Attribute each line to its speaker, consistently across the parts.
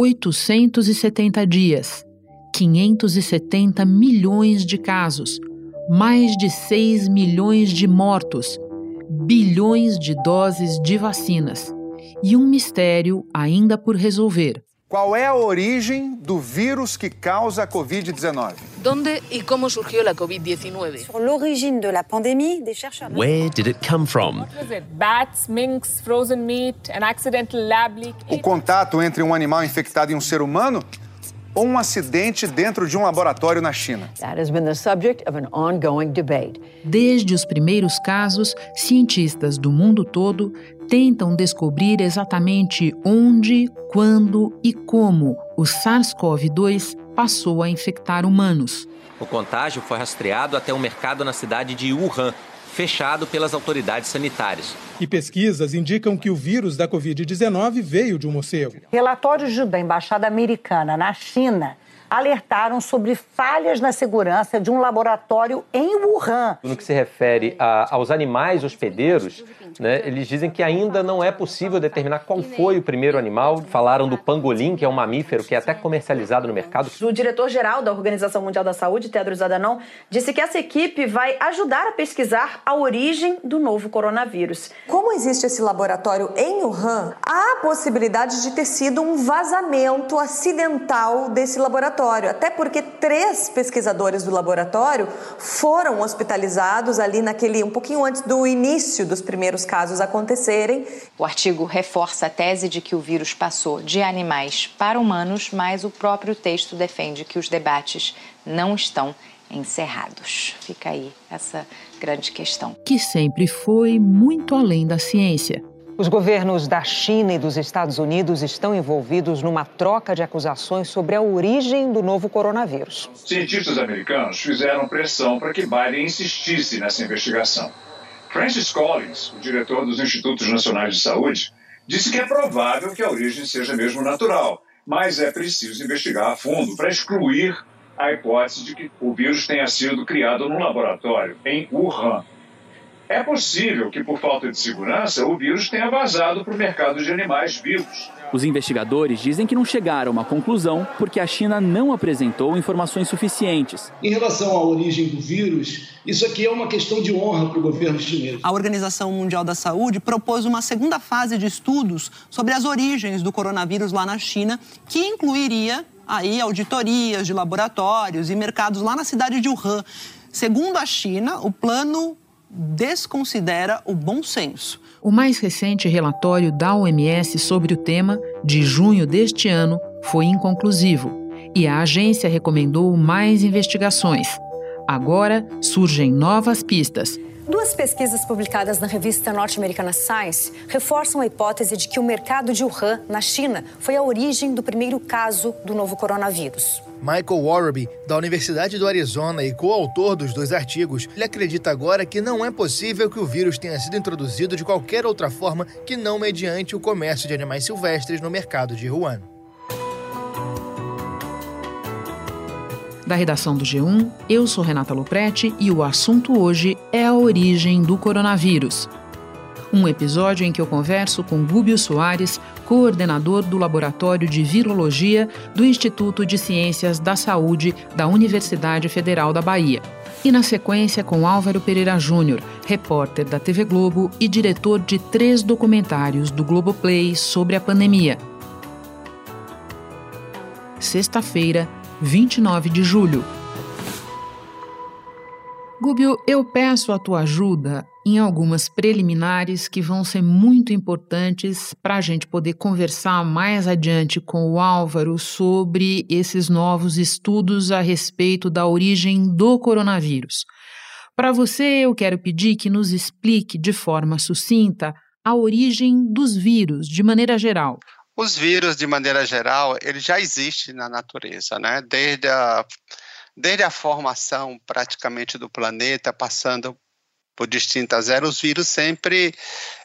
Speaker 1: 870 dias, 570 milhões de casos, mais de 6 milhões de mortos, bilhões de doses de vacinas e um mistério ainda por resolver.
Speaker 2: Qual é a origem do vírus que causa a Covid-19?
Speaker 3: ¿Dónde y cómo surgió la COVID-19?
Speaker 4: Sur l'origine de la pandémie, des chercheurs.
Speaker 5: Where did it come from?
Speaker 6: What was it? Bats, minks, frozen meat, an accidental lab leak?
Speaker 2: O contato entre um animal infectado e um ser humano um acidente dentro de um laboratório na China?
Speaker 7: That has been the subject of an ongoing debate.
Speaker 1: Desde os primeiros casos, cientistas do mundo todo tentam descobrir exatamente onde, quando e como o SARS-CoV-2 passou a infectar humanos.
Speaker 5: O contágio foi rastreado até um mercado na cidade de Wuhan, fechado pelas autoridades sanitárias.
Speaker 8: E pesquisas indicam que o vírus da Covid-19 veio de um morcego.
Speaker 9: Relatórios da Embaixada Americana na China alertaram sobre falhas na segurança de um laboratório em Wuhan.
Speaker 10: No que se refere a, aos animais hospedeiros, né, eles dizem que ainda não é possível determinar qual foi o primeiro animal. Falaram do pangolim, que é um mamífero que é até comercializado no mercado.
Speaker 11: O diretor-geral da Organização Mundial da Saúde, Tedros Adhanom, disse que essa equipe vai ajudar a pesquisar a origem do novo coronavírus.
Speaker 12: Como existe esse laboratório em Wuhan, há a possibilidade de ter sido um vazamento acidental desse laboratório laboratório, até porque três pesquisadores do laboratório foram hospitalizados ali naquele um pouquinho antes do início dos primeiros casos acontecerem.
Speaker 13: O artigo reforça a tese de que o vírus passou de animais para humanos, mas o próprio texto defende que os debates não estão encerrados. Fica aí essa grande questão.
Speaker 1: Que sempre foi muito além da ciência.
Speaker 7: Os governos da China e dos Estados Unidos estão envolvidos numa troca de acusações sobre a origem do novo coronavírus.
Speaker 14: Cientistas americanos fizeram pressão para que Biden insistisse nessa investigação. Francis Collins, o diretor dos Institutos Nacionais de Saúde, disse que é provável que a origem seja mesmo natural, mas é preciso investigar a fundo para excluir a hipótese de que o vírus tenha sido criado num laboratório em Wuhan. É possível que, por falta de segurança, o vírus tenha vazado para o mercado de animais vivos.
Speaker 15: Os investigadores dizem que não chegaram a uma conclusão porque a China não apresentou informações suficientes.
Speaker 16: Em relação à origem do vírus, isso aqui é uma questão de honra para o governo chinês.
Speaker 17: A Organização Mundial da Saúde propôs uma segunda fase de estudos sobre as origens do coronavírus lá na China, que incluiria aí auditorias de laboratórios e mercados lá na cidade de Wuhan. Segundo a China, o plano desconsidera o bom senso.
Speaker 1: O mais recente relatório da OMS sobre o tema, de junho deste ano, foi inconclusivo e a agência recomendou mais investigações. Agora surgem novas pistas.
Speaker 4: Duas pesquisas publicadas na revista norte-americana Science reforçam a hipótese de que o mercado de Wuhan, na China, foi a origem do primeiro caso do novo coronavírus.
Speaker 18: Michael Warraby, da Universidade do Arizona e coautor dos dois artigos, ele acredita agora que não é possível que o vírus tenha sido introduzido de qualquer outra forma que não mediante o comércio de animais silvestres no mercado de Wuhan.
Speaker 1: Da redação do G1, eu sou Renata Loprete e o assunto hoje é a origem do coronavírus. Um episódio em que eu converso com Gúbio Soares, coordenador do Laboratório de Virologia do Instituto de Ciências da Saúde da Universidade Federal da Bahia. E na sequência com Álvaro Pereira Júnior, repórter da TV Globo e diretor de três documentários do Globoplay sobre a pandemia. Sexta-feira, 29 de julho. Gúbio, eu peço a tua ajuda em algumas preliminares que vão ser muito importantes para a gente poder conversar mais adiante com o Álvaro sobre esses novos estudos a respeito da origem do coronavírus. Para você, eu quero pedir que nos explique de forma sucinta a origem dos vírus, de maneira geral.
Speaker 19: Os vírus, de maneira geral, eles já existem na natureza, né? Desde a, desde a formação praticamente do planeta, passando por distintas eras, os vírus sempre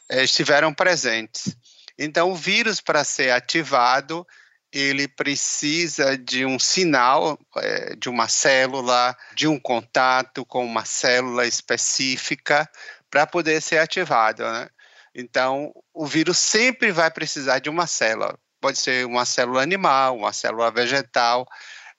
Speaker 19: eh, estiveram presentes. Então, o vírus, para ser ativado, ele precisa de um sinal eh, de uma célula, de um contato com uma célula específica para poder ser ativado. Né? Então, o vírus sempre vai precisar de uma célula. pode ser uma célula animal, uma célula vegetal,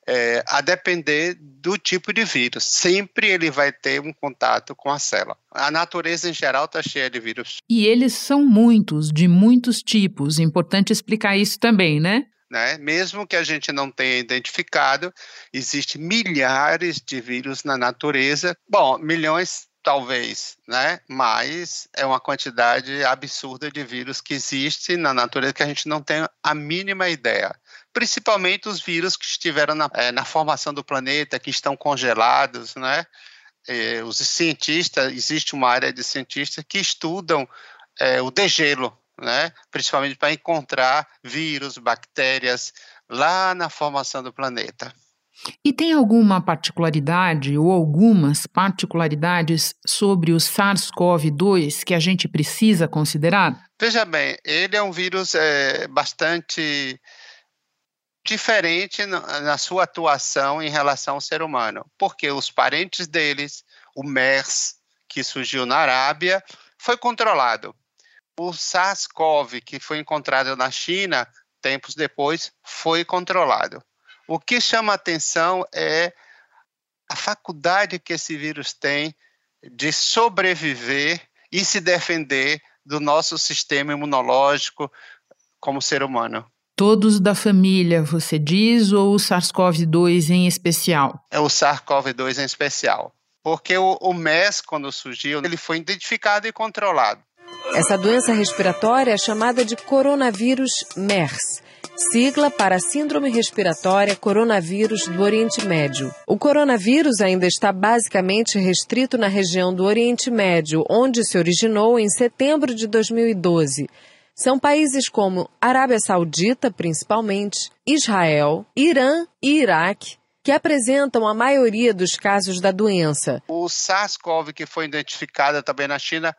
Speaker 19: é, a depender do tipo de vírus. Sempre ele vai ter um contato com a célula. A natureza em geral está cheia de vírus.
Speaker 1: E eles são muitos, de muitos tipos. Importante explicar isso também, né?
Speaker 19: Né? Mesmo que a gente não tenha identificado, existem milhares de vírus na natureza. Bom, milhões talvez, né? Mas é uma quantidade absurda de vírus que existe na natureza que a gente não tem a mínima ideia. Principalmente os vírus que estiveram na, é, na formação do planeta, que estão congelados, né? É, os cientistas, existe uma área de cientistas que estudam é, o degelo, né? Principalmente para encontrar vírus, bactérias lá na formação do planeta.
Speaker 1: E tem alguma particularidade ou algumas particularidades sobre o SARS-CoV-2 que a gente precisa considerar?
Speaker 19: Veja bem, ele é um vírus é, bastante diferente na sua atuação em relação ao ser humano, porque os parentes deles, o MERS, que surgiu na Arábia, foi controlado. O SARS-CoV, que foi encontrado na China, tempos depois, foi controlado. O que chama atenção é a faculdade que esse vírus tem de sobreviver e se defender do nosso sistema imunológico como ser humano.
Speaker 1: Todos da família, você diz, ou o SARS-CoV-2 em especial?
Speaker 19: É o SARS-CoV-2 em especial. Porque o, o MERS, quando surgiu, ele foi identificado e controlado.
Speaker 20: Essa doença respiratória é chamada de coronavírus MERS sigla para a Síndrome Respiratória Coronavírus do Oriente Médio. O coronavírus ainda está basicamente restrito na região do Oriente Médio, onde se originou em setembro de 2012. São países como Arábia Saudita, principalmente, Israel, Irã e Iraque que apresentam a maioria dos casos da doença.
Speaker 19: O SARS-CoV, que foi identificado também na China,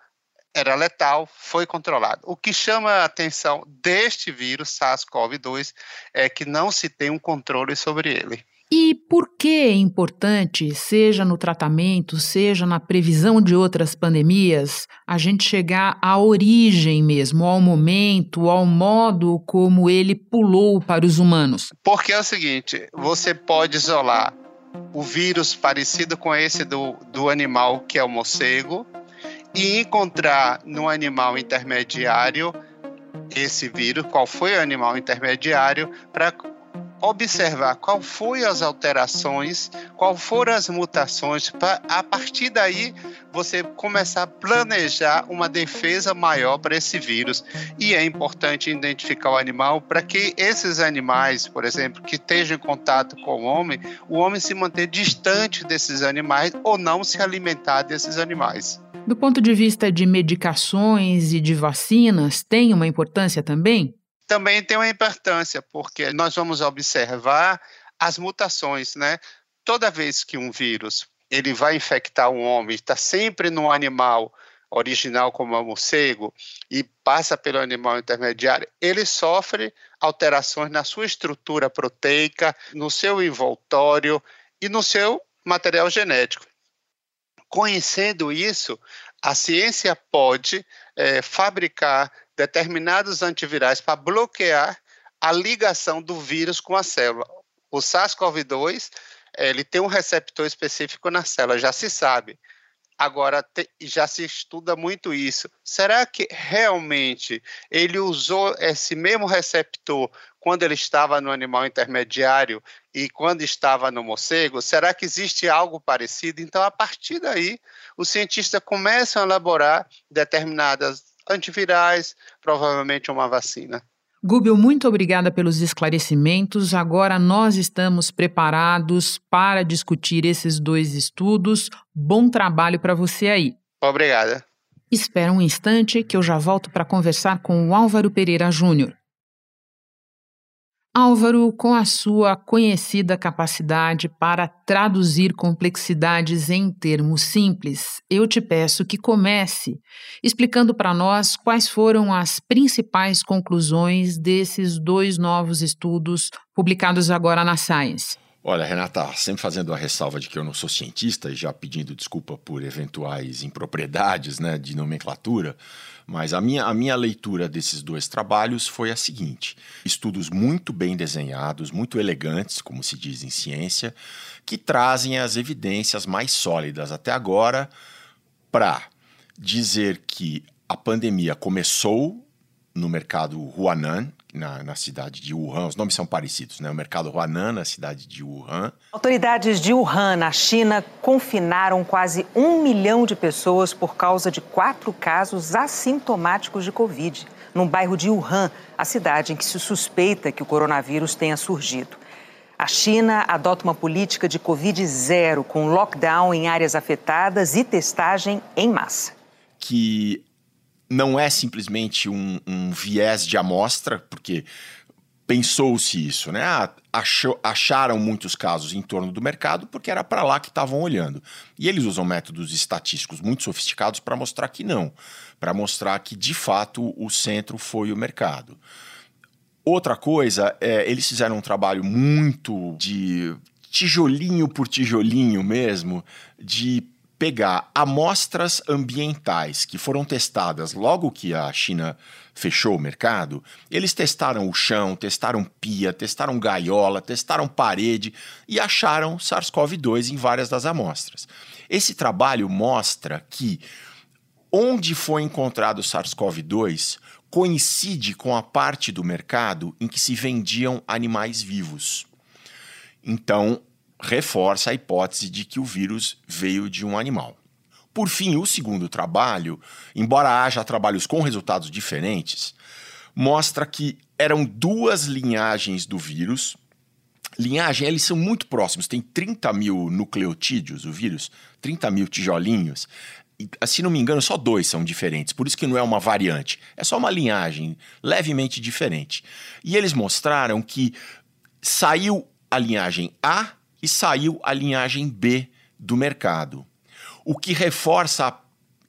Speaker 19: era letal, foi controlado. O que chama a atenção deste vírus SARS-CoV-2 é que não se tem um controle sobre ele.
Speaker 1: E por que é importante, seja no tratamento, seja na previsão de outras pandemias, a gente chegar à origem mesmo, ao momento, ao modo como ele pulou para os humanos?
Speaker 19: Porque é o seguinte: você pode isolar o vírus parecido com esse do, do animal, que é o morcego, e encontrar no animal intermediário esse vírus, qual foi o animal intermediário, para observar qual foi as alterações, qual foram as mutações, para a partir daí você começar a planejar uma defesa maior para esse vírus. E é importante identificar o animal para que esses animais, por exemplo, que estejam em contato com o homem, o homem se manter distante desses animais ou não se alimentar desses animais.
Speaker 1: Do ponto de vista de medicações e de vacinas, tem uma importância também?
Speaker 19: Também tem uma importância, porque nós vamos observar as mutações, né? Toda vez que um vírus ele vai infectar um homem, está sempre no animal original como o morcego e passa pelo animal intermediário, ele sofre alterações na sua estrutura proteica, no seu envoltório e no seu material genético. Conhecendo isso, a ciência pode é, fabricar determinados antivirais para bloquear a ligação do vírus com a célula. O SARS-CoV-2 ele tem um receptor específico na célula, já se sabe. Agora, já se estuda muito isso. Será que realmente ele usou esse mesmo receptor quando ele estava no animal intermediário e quando estava no morcego? Será que existe algo parecido? Então, a partir daí, os cientistas começam a elaborar determinadas antivirais, provavelmente uma vacina.
Speaker 1: Gúbio, muito obrigada pelos esclarecimentos. Agora nós estamos preparados para discutir esses dois estudos. Bom trabalho para você aí.
Speaker 19: Obrigada.
Speaker 1: Espera um instante que eu já volto para conversar com o Álvaro Pereira Júnior. Álvaro, com a sua conhecida capacidade para traduzir complexidades em termos simples, eu te peço que comece explicando para nós quais foram as principais conclusões desses dois novos estudos publicados agora na Science.
Speaker 21: Olha, Renata, sempre fazendo a ressalva de que eu não sou cientista e já pedindo desculpa por eventuais impropriedades né, de nomenclatura, mas a minha, a minha leitura desses dois trabalhos foi a seguinte: estudos muito bem desenhados, muito elegantes, como se diz em ciência, que trazem as evidências mais sólidas até agora para dizer que a pandemia começou no mercado Huanan, na, na, cidade de Wuhan. Os nomes são parecidos, né? O mercado Huanan, na cidade de Wuhan.
Speaker 7: Autoridades de Wuhan, na China, confinaram quase um milhão de pessoas por causa de quatro casos assintomáticos de Covid, no bairro de Wuhan, a cidade em que se suspeita que o coronavírus tenha surgido. A China adota uma política de Covid zero, com lockdown em áreas afetadas e testagem em massa.
Speaker 21: Que não é simplesmente um, um viés de amostra, porque pensou-se isso, né? Ah, achou, acharam muitos casos em torno do mercado porque era para lá que estavam olhando. E eles usam métodos estatísticos muito sofisticados para mostrar que não, para mostrar que de fato o centro foi o mercado. Outra coisa, é, eles fizeram um trabalho muito de tijolinho por tijolinho mesmo, de pegar amostras ambientais que foram testadas logo que a China fechou o mercado, eles testaram o chão, testaram pia, testaram gaiola, testaram parede e acharam SARS-CoV-2 em várias das amostras. Esse trabalho mostra que onde foi encontrado o SARS-CoV-2 coincide com a parte do mercado em que se vendiam animais vivos. Então, reforça a hipótese de que o vírus veio de um animal. Por fim, o segundo trabalho, embora haja trabalhos com resultados diferentes, mostra que eram duas linhagens do vírus. Linhagem, eles são muito próximos, tem 30 mil nucleotídeos o vírus, 30 mil tijolinhos. E, se não me engano, só dois são diferentes, por isso que não é uma variante, é só uma linhagem levemente diferente. E eles mostraram que saiu a linhagem A e saiu a linhagem B do mercado. O que reforça a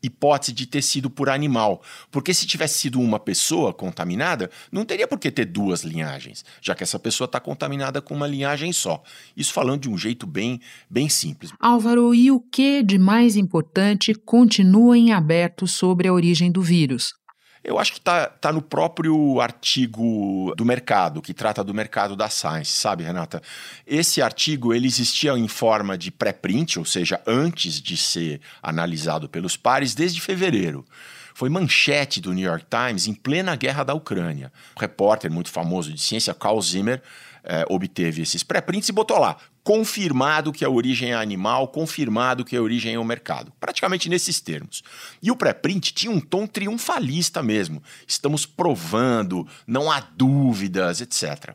Speaker 21: hipótese de ter sido por animal, porque se tivesse sido uma pessoa contaminada, não teria por que ter duas linhagens, já que essa pessoa está contaminada com uma linhagem só. Isso falando de um jeito bem, bem simples.
Speaker 1: Álvaro, e o que de mais importante continua em aberto sobre a origem do vírus?
Speaker 21: Eu acho que está tá no próprio artigo do mercado, que trata do mercado da Science, sabe, Renata? Esse artigo ele existia em forma de pré-print, ou seja, antes de ser analisado pelos pares, desde fevereiro foi manchete do New York Times em plena guerra da Ucrânia. Um repórter muito famoso de ciência, Carl Zimmer, é, obteve esses pré-prints e botou lá: confirmado que a origem é animal, confirmado que a origem é o mercado. Praticamente nesses termos. E o pré-print tinha um tom triunfalista mesmo. Estamos provando, não há dúvidas, etc.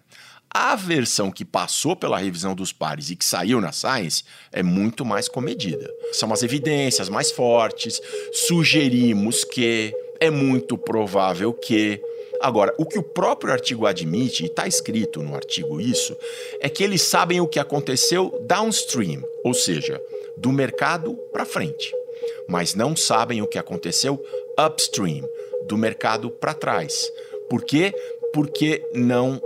Speaker 21: A versão que passou pela revisão dos pares e que saiu na Science é muito mais comedida. São as evidências mais fortes, sugerimos que, é muito provável que, Agora, o que o próprio artigo admite, e está escrito no artigo isso, é que eles sabem o que aconteceu downstream, ou seja, do mercado para frente, mas não sabem o que aconteceu upstream, do mercado para trás. Por quê? Porque não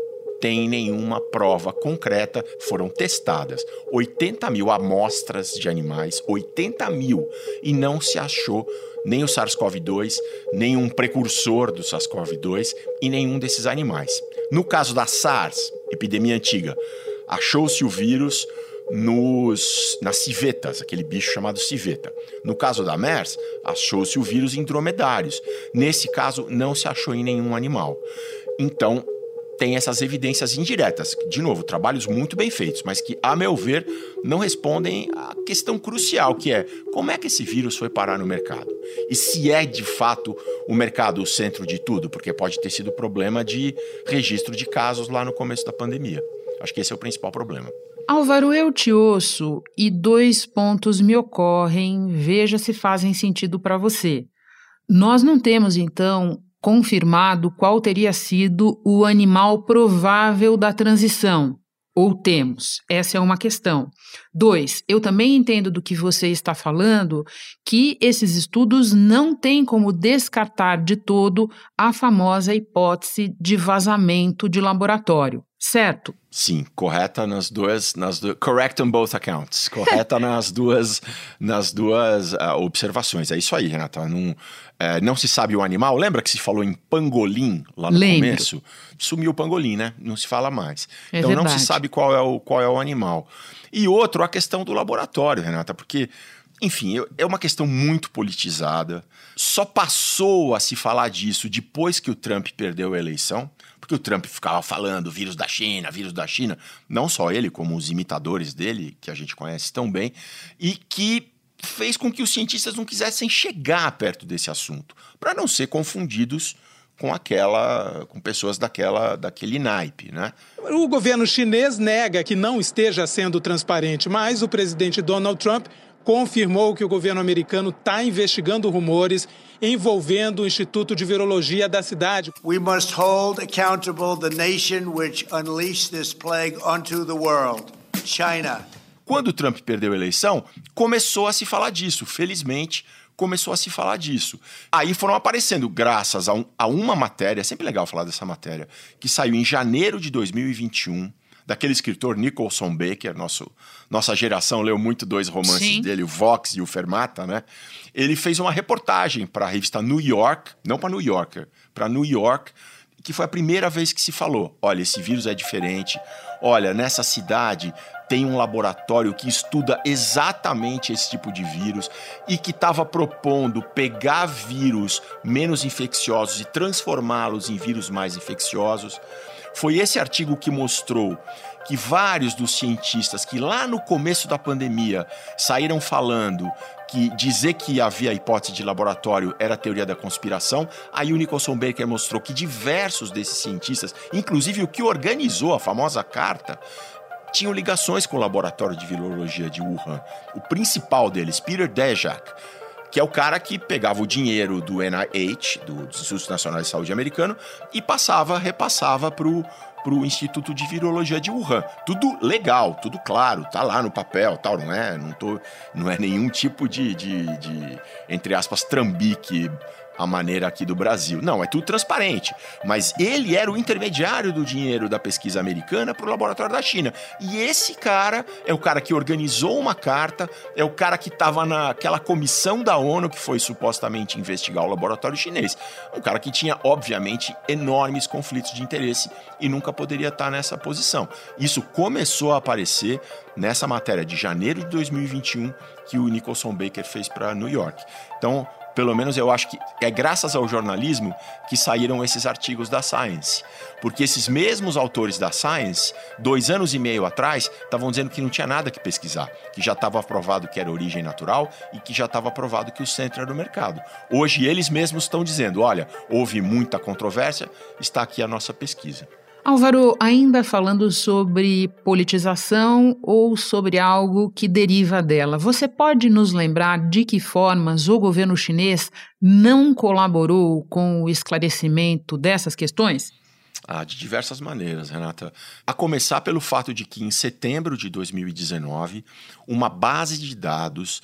Speaker 21: tem nenhuma prova concreta, foram testadas 80 mil amostras de animais, 80 mil, e não se achou nem o SARS-CoV-2, nem um precursor do SARS-CoV-2 e nenhum desses animais. No caso da SARS, epidemia antiga, achou-se o vírus nos, nas civetas, aquele bicho chamado civeta. No caso da MERS, achou-se o vírus em dromedários. Nesse caso, não se achou em nenhum animal. Então, tem essas evidências indiretas, de novo, trabalhos muito bem feitos, mas que, a meu ver, não respondem à questão crucial, que é como é que esse vírus foi parar no mercado? E se é de fato o mercado o centro de tudo, porque pode ter sido problema de registro de casos lá no começo da pandemia. Acho que esse é o principal problema.
Speaker 1: Álvaro, eu te ouço e dois pontos me ocorrem, veja se fazem sentido para você. Nós não temos, então, confirmado qual teria sido o animal provável da transição. Ou temos? Essa é uma questão. Dois, eu também entendo do que você está falando que esses estudos não têm como descartar de todo a famosa hipótese de vazamento de laboratório. Certo?
Speaker 21: Sim, correta nas duas, nas du correct on both accounts, correta nas duas, nas duas uh, observações. É isso aí, Renata. Não, é, não se sabe o animal. Lembra que se falou em pangolim lá no
Speaker 1: Lembro.
Speaker 21: começo? Sumiu o pangolim, né? Não se fala mais.
Speaker 1: É
Speaker 21: então não
Speaker 1: verdade.
Speaker 21: se sabe qual é o qual é o animal. E outro, a questão do laboratório, Renata, porque enfim, é uma questão muito politizada. Só passou a se falar disso depois que o Trump perdeu a eleição, porque o Trump ficava falando vírus da China, vírus da China, não só ele, como os imitadores dele, que a gente conhece tão bem, e que fez com que os cientistas não quisessem chegar perto desse assunto, para não ser confundidos com aquela com pessoas daquela daquele naipe, né?
Speaker 8: O governo chinês nega que não esteja sendo transparente, mas o presidente Donald Trump confirmou que o governo americano está investigando rumores envolvendo o Instituto de Virologia da cidade.
Speaker 22: We must hold accountable the nation which unleashed this plague onto the world, China.
Speaker 21: Quando o Trump perdeu a eleição, começou a se falar disso. Felizmente, começou a se falar disso. Aí foram aparecendo, graças a, um- a uma matéria, é sempre legal falar dessa matéria, que saiu em janeiro de 2021, daquele escritor Nicholson Baker, nosso, nossa geração leu muito dois romances
Speaker 1: Sim.
Speaker 21: dele, o Vox e o Fermata, né? Ele fez uma reportagem para a revista New York, não para New Yorker, para New York, que foi a primeira vez que se falou: olha, esse vírus é diferente. Olha, nessa cidade tem um laboratório que estuda exatamente esse tipo de vírus e que estava propondo pegar vírus menos infecciosos e transformá-los em vírus mais infecciosos. Foi esse artigo que mostrou que vários dos cientistas que lá no começo da pandemia saíram falando que dizer que havia hipótese de laboratório era teoria da conspiração, aí o Nicholson Baker mostrou que diversos desses cientistas, inclusive o que organizou a famosa carta, tinham ligações com o laboratório de virologia de Wuhan. O principal deles, Peter Daszak, que é o cara que pegava o dinheiro do NIH, do Instituto Nacional de Saúde americano, e passava, repassava para o Instituto de Virologia de Wuhan. Tudo legal, tudo claro, tá lá no papel, tal, não é, não tô, não é nenhum tipo de, de, de entre aspas, trambique a maneira aqui do Brasil. Não, é tudo transparente. Mas ele era o intermediário do dinheiro da pesquisa americana para o laboratório da China. E esse cara é o cara que organizou uma carta, é o cara que estava naquela comissão da ONU que foi supostamente investigar o laboratório chinês. Um cara que tinha, obviamente, enormes conflitos de interesse e nunca poderia estar nessa posição. Isso começou a aparecer nessa matéria de janeiro de 2021 que o Nicholson Baker fez para New York. Então, pelo menos eu acho que é graças ao jornalismo que saíram esses artigos da Science. Porque esses mesmos autores da Science, dois anos e meio atrás, estavam dizendo que não tinha nada que pesquisar, que já estava aprovado que era origem natural e que já estava aprovado que o centro era o mercado. Hoje eles mesmos estão dizendo: olha, houve muita controvérsia, está aqui a nossa pesquisa.
Speaker 1: Álvaro, ainda falando sobre politização ou sobre algo que deriva dela, você pode nos lembrar de que formas o governo chinês não colaborou com o esclarecimento dessas questões?
Speaker 21: Ah, de diversas maneiras, Renata. A começar pelo fato de que em setembro de 2019, uma base de dados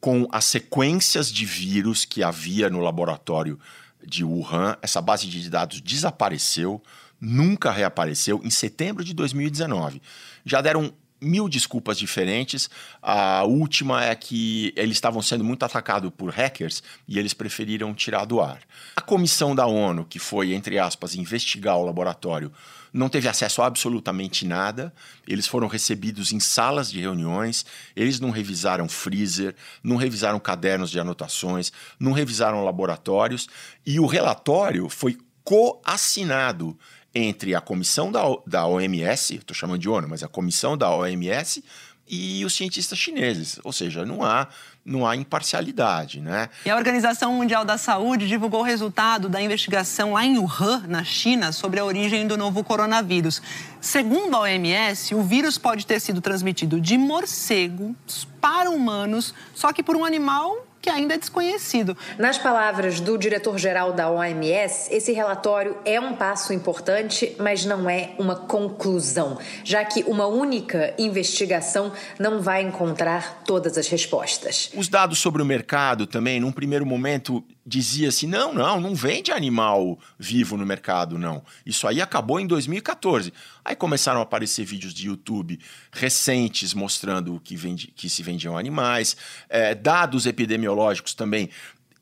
Speaker 21: com as sequências de vírus que havia no laboratório de Wuhan, essa base de dados desapareceu, nunca reapareceu em setembro de 2019. Já deram mil desculpas diferentes. A última é que eles estavam sendo muito atacados por hackers e eles preferiram tirar do ar. A comissão da ONU, que foi, entre aspas, investigar o laboratório, não teve acesso a absolutamente nada. Eles foram recebidos em salas de reuniões, eles não revisaram freezer, não revisaram cadernos de anotações, não revisaram laboratórios e o relatório foi coassinado entre a comissão da, da OMS, estou chamando de ONU, mas a comissão da OMS e os cientistas chineses. Ou seja, não há, não há imparcialidade, né?
Speaker 17: E a Organização Mundial da Saúde divulgou o resultado da investigação lá em Wuhan, na China, sobre a origem do novo coronavírus. Segundo a OMS, o vírus pode ter sido transmitido de morcegos para humanos, só que por um animal que ainda é desconhecido.
Speaker 23: Nas palavras do diretor-geral da OMS, esse relatório é um passo importante, mas não é uma conclusão, já que uma única investigação não vai encontrar todas as respostas.
Speaker 21: Os dados sobre o mercado também, num primeiro momento, dizia assim: não, não, não vende animal vivo no mercado, não. Isso aí acabou em 2014. Aí começaram a aparecer vídeos de YouTube recentes mostrando que, vende, que se vendiam animais, é, dados epidemiológicos também.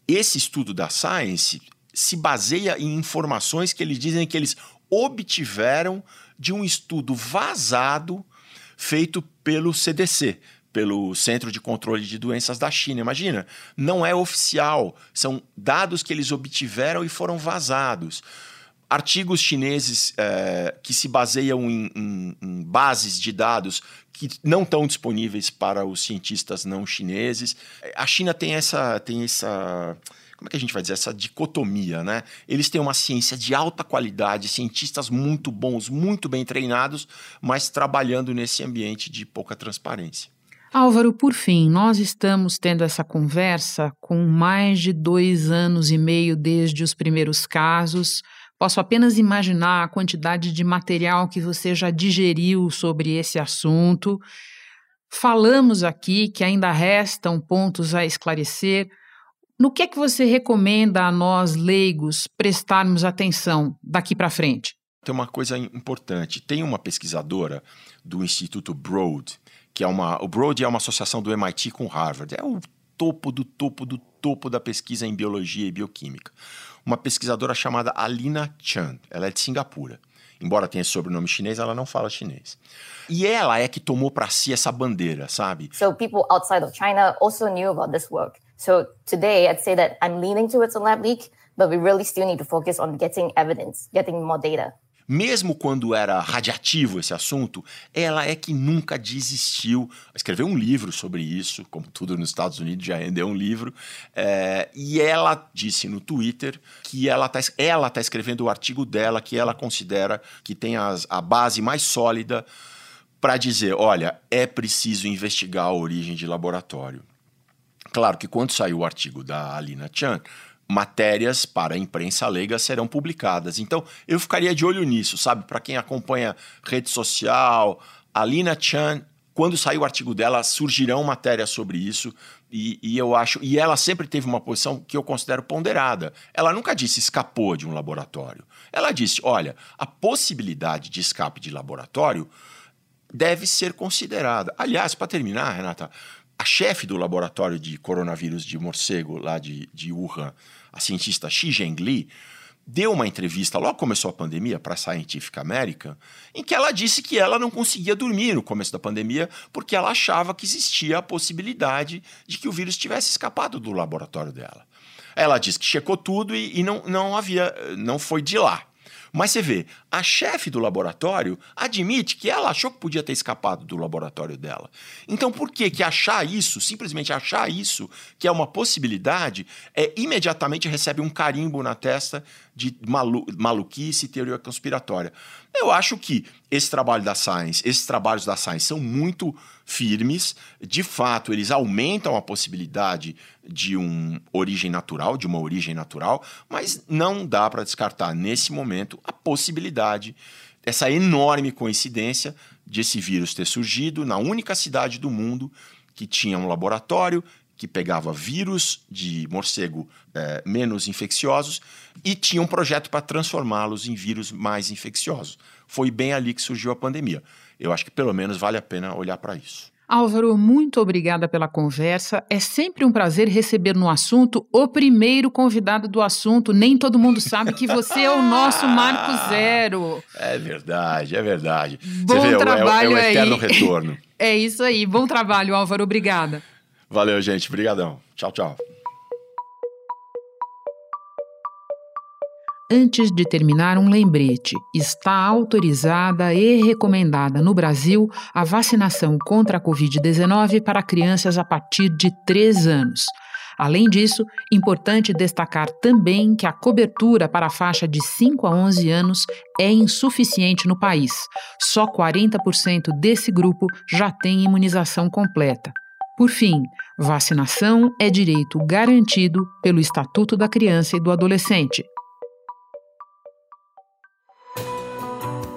Speaker 21: Esse estudo da Science se baseia em informações que eles dizem que eles obtiveram de um estudo vazado feito pelo CDC, pelo Centro de Controle de Doenças da China. Imagina, não é oficial, são dados que eles obtiveram e foram vazados. Artigos chineses é, que se baseiam em, em, em bases de dados que não estão disponíveis para os cientistas não chineses. A China tem essa, tem essa como é que a gente vai dizer, essa dicotomia, né? Eles têm uma ciência de alta qualidade, cientistas muito bons, muito bem treinados, mas trabalhando nesse ambiente de pouca transparência.
Speaker 1: Álvaro, por fim, nós estamos tendo essa conversa com mais de dois anos e meio desde os primeiros casos. Posso apenas imaginar a quantidade de material que você já digeriu sobre esse assunto. Falamos aqui que ainda restam pontos a esclarecer. No que é que você recomenda a nós leigos prestarmos atenção daqui para frente?
Speaker 21: Tem uma coisa importante. Tem uma pesquisadora do Instituto Broad, que é uma. O Broad é uma associação do MIT com Harvard. É o topo do topo do topo da pesquisa em biologia e bioquímica. Uma pesquisadora chamada Alina Chan. Ela é de Singapura. Embora tenha sobrenome chinês, ela não fala chinês. E ela é que tomou para si essa bandeira, sabe?
Speaker 24: So people outside of China also knew about this work. So today, I'd say that I'm leaning towards a lab leak, but we really still need to focus on getting evidence, getting more data.
Speaker 21: Mesmo quando era radiativo esse assunto, ela é que nunca desistiu. Escreveu um livro sobre isso, como tudo nos Estados Unidos já rendeu um livro. É, e ela disse no Twitter que ela está ela tá escrevendo o artigo dela que ela considera que tem as, a base mais sólida para dizer: olha, é preciso investigar a origem de laboratório. Claro que quando saiu o artigo da Alina Chan, matérias para a imprensa leiga serão publicadas. Então, eu ficaria de olho nisso, sabe? Para quem acompanha rede social, Alina Chan, quando sair o artigo dela, surgirão matérias sobre isso. E, e, eu acho. E ela sempre teve uma posição que eu considero ponderada. Ela nunca disse escapou de um laboratório. Ela disse: olha, a possibilidade de escape de laboratório deve ser considerada. Aliás, para terminar, Renata, a chefe do laboratório de coronavírus de morcego lá de, de Wuhan, a cientista Xi Zhengli, deu uma entrevista logo começou a pandemia para a Scientific American, em que ela disse que ela não conseguia dormir no começo da pandemia porque ela achava que existia a possibilidade de que o vírus tivesse escapado do laboratório dela. Ela disse que checou tudo e, e não, não havia, não foi de lá. Mas você vê, a chefe do laboratório admite que ela achou que podia ter escapado do laboratório dela. Então, por que que achar isso, simplesmente achar isso, que é uma possibilidade, é imediatamente recebe um carimbo na testa de malu maluquice e teoria conspiratória? Eu acho que esse trabalho da Science, esses trabalhos da Science são muito firmes. De fato, eles aumentam a possibilidade de uma origem natural, de uma origem natural, mas não dá para descartar nesse momento a possibilidade essa enorme coincidência de esse vírus ter surgido na única cidade do mundo que tinha um laboratório que pegava vírus de morcego é, menos infecciosos e tinha um projeto para transformá-los em vírus mais infecciosos. Foi bem ali que surgiu a pandemia. Eu acho que pelo menos vale a pena olhar para isso.
Speaker 1: Álvaro, muito obrigada pela conversa. É sempre um prazer receber no assunto o primeiro convidado do assunto. Nem todo mundo sabe que você é o nosso Marco Zero.
Speaker 21: É verdade, é verdade.
Speaker 1: Bom
Speaker 21: vê,
Speaker 1: trabalho
Speaker 21: é, é, é o eterno
Speaker 1: aí.
Speaker 21: retorno.
Speaker 1: É isso aí. Bom trabalho, Álvaro. Obrigada.
Speaker 21: Valeu, gente. Obrigadão. Tchau, tchau.
Speaker 1: Antes de terminar, um lembrete: está autorizada e recomendada no Brasil a vacinação contra a Covid-19 para crianças a partir de 3 anos. Além disso, importante destacar também que a cobertura para a faixa de 5 a 11 anos é insuficiente no país. Só 40% desse grupo já tem imunização completa. Por fim, vacinação é direito garantido pelo Estatuto da Criança e do Adolescente.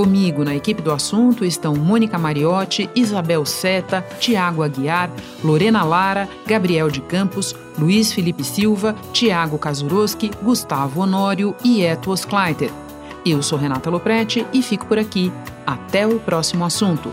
Speaker 1: Comigo na equipe do assunto estão Mônica Mariotti, Isabel Seta, Tiago Aguiar, Lorena Lara, Gabriel de Campos, Luiz Felipe Silva, Tiago Kazuroski, Gustavo Honório e Eto Oskleiter. Eu sou Renata Loprete e fico por aqui. Até o próximo assunto.